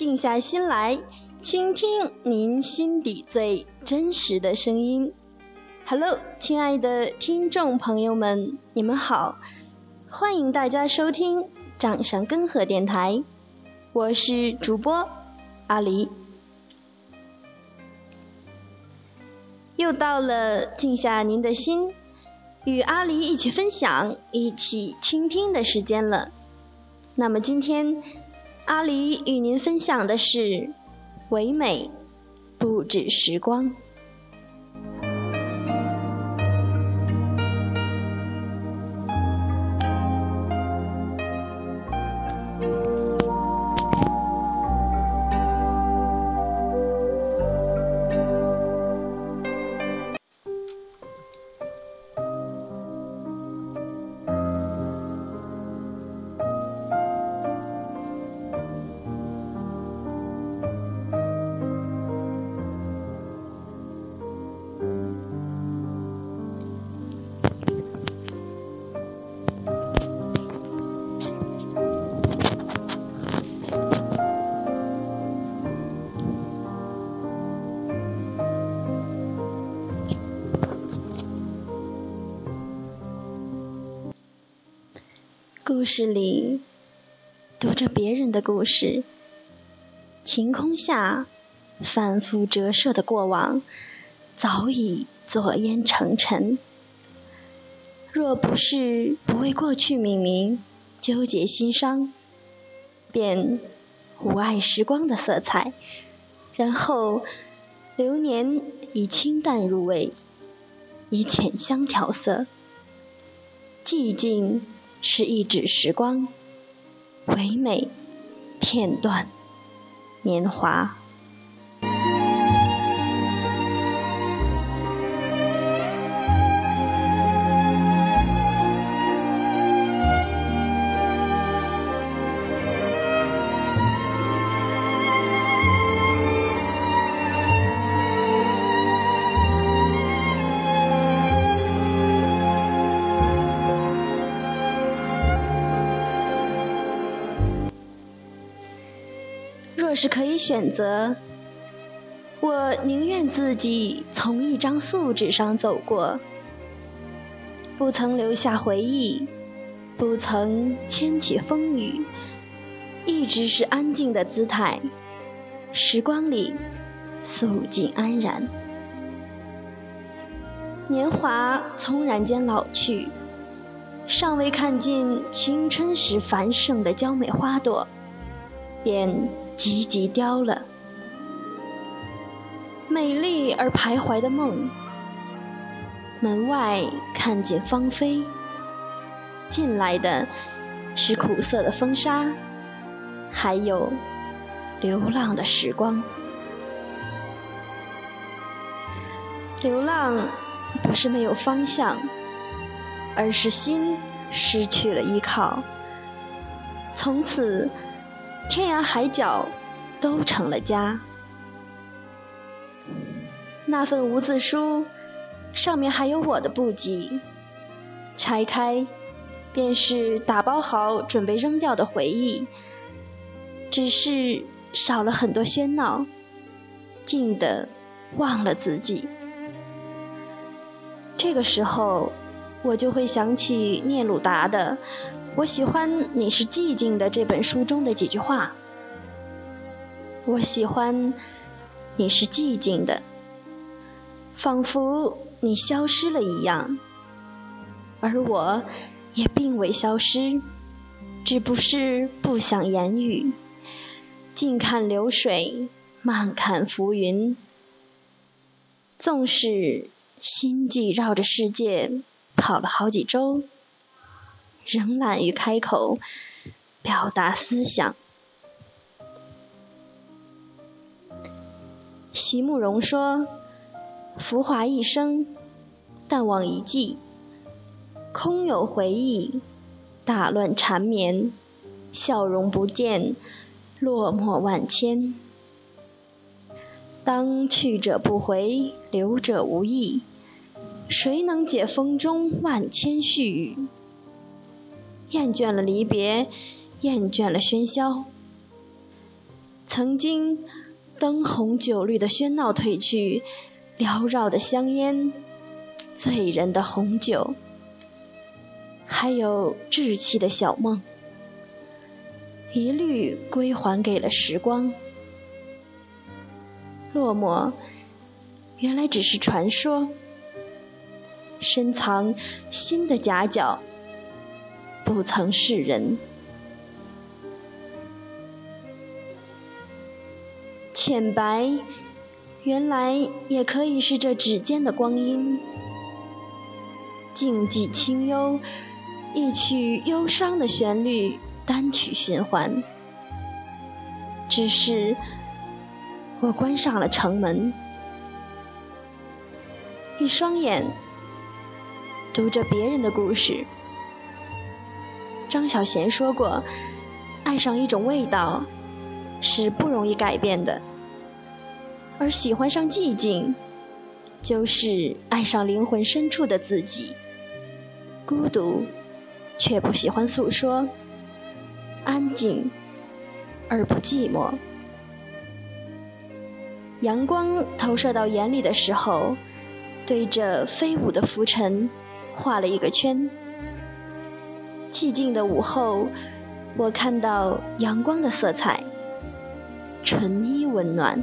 静下心来，倾听您心底最真实的声音。Hello，亲爱的听众朋友们，你们好，欢迎大家收听掌上根河电台，我是主播阿狸。又到了静下您的心，与阿狸一起分享、一起倾听的时间了。那么今天。阿狸与您分享的是唯美不止时光。故事里读着别人的故事，晴空下反复折射的过往，早已作烟成尘。若不是不为过去命名，纠结心伤，便无爱时光的色彩。然后流年以清淡入味，以浅香调色，寂静。是一纸时光，唯美片段，年华。是可以选择，我宁愿自己从一张素纸上走过，不曾留下回忆，不曾牵起风雨，一直是安静的姿态，时光里素静安然。年华从然间老去，尚未看尽青春时繁盛的娇美花朵，便。急急凋了，美丽而徘徊的梦。门外看见芳菲，进来的是苦涩的风沙，还有流浪的时光。流浪不是没有方向，而是心失去了依靠，从此。天涯海角都成了家。那份无字书，上面还有我的簿记。拆开，便是打包好准备扔掉的回忆。只是少了很多喧闹，静的忘了自己。这个时候，我就会想起聂鲁达的。我喜欢你是寂静的这本书中的几句话。我喜欢你是寂静的，仿佛你消失了一样，而我也并未消失，只不是不想言语。静看流水，慢看浮云，纵使心悸绕着世界跑了好几周。仍懒于开口表达思想。席慕容说：“浮华一生，淡忘一季，空有回忆，打乱缠绵，笑容不见，落寞万千。当去者不回，留者无意，谁能解风中万千絮语？”厌倦了离别，厌倦了喧嚣，曾经灯红酒绿的喧闹褪去，缭绕的香烟，醉人的红酒，还有稚气的小梦，一律归还给了时光。落寞，原来只是传说，深藏心的夹角，不曾示人。浅白，原来也可以是这指尖的光阴；静寂清幽，一曲忧伤的旋律，单曲循环。只是我关上了城门，一双眼读着别人的故事。张小娴说过：“爱上一种味道，是不容易改变的。”而喜欢上寂静，就是爱上灵魂深处的自己。孤独，却不喜欢诉说；安静，而不寂寞。阳光投射到眼里的时候，对着飞舞的浮尘画了一个圈。寂静的午后，我看到阳光的色彩，纯一温暖。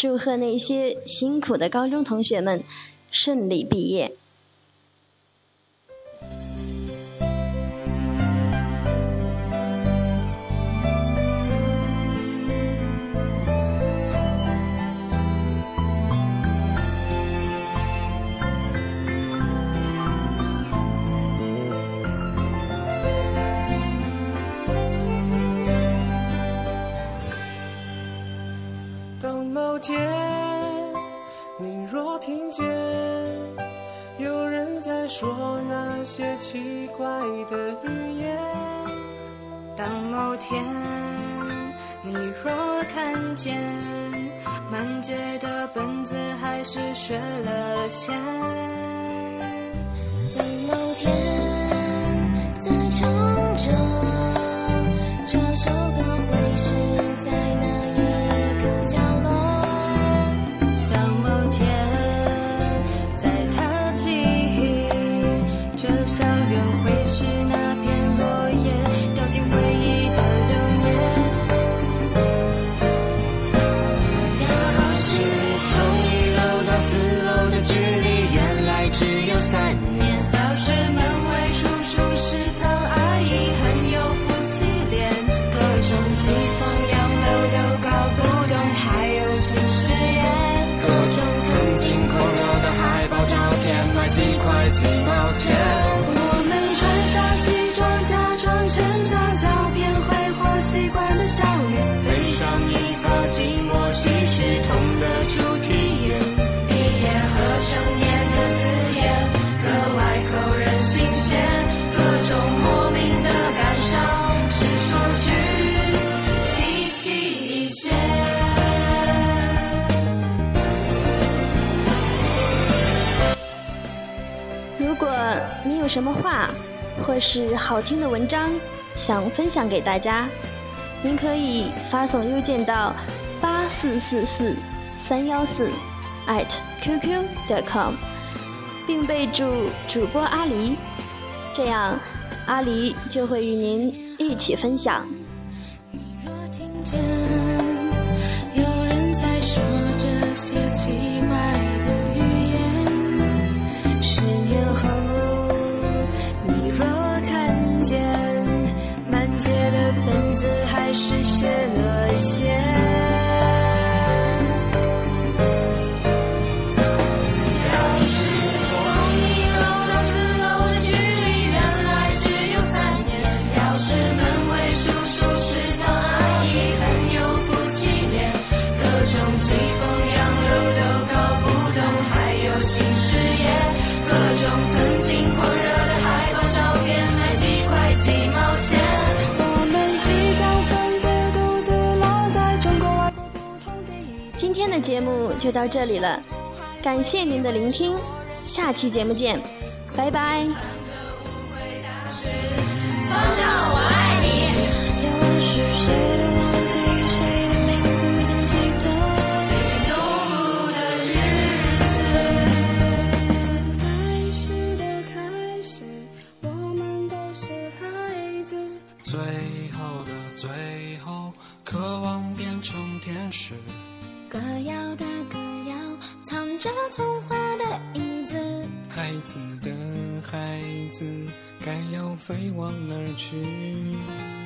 祝贺那些辛苦的高中同学们顺利毕业。天，你若听见，有人在说那些奇怪的语言。当某天你若看见满街的本子还是学了线，如果你有什么话，或是好听的文章，想分享给大家，您可以发送邮件到八四四四三幺四 at qq 点 com，并备注主播阿狸，这样阿狸就会与您一起分享。你若听见今天的节目就到这里了，感谢您的聆听，下期节目见，拜拜。方丈，我爱你。飞往哪儿去？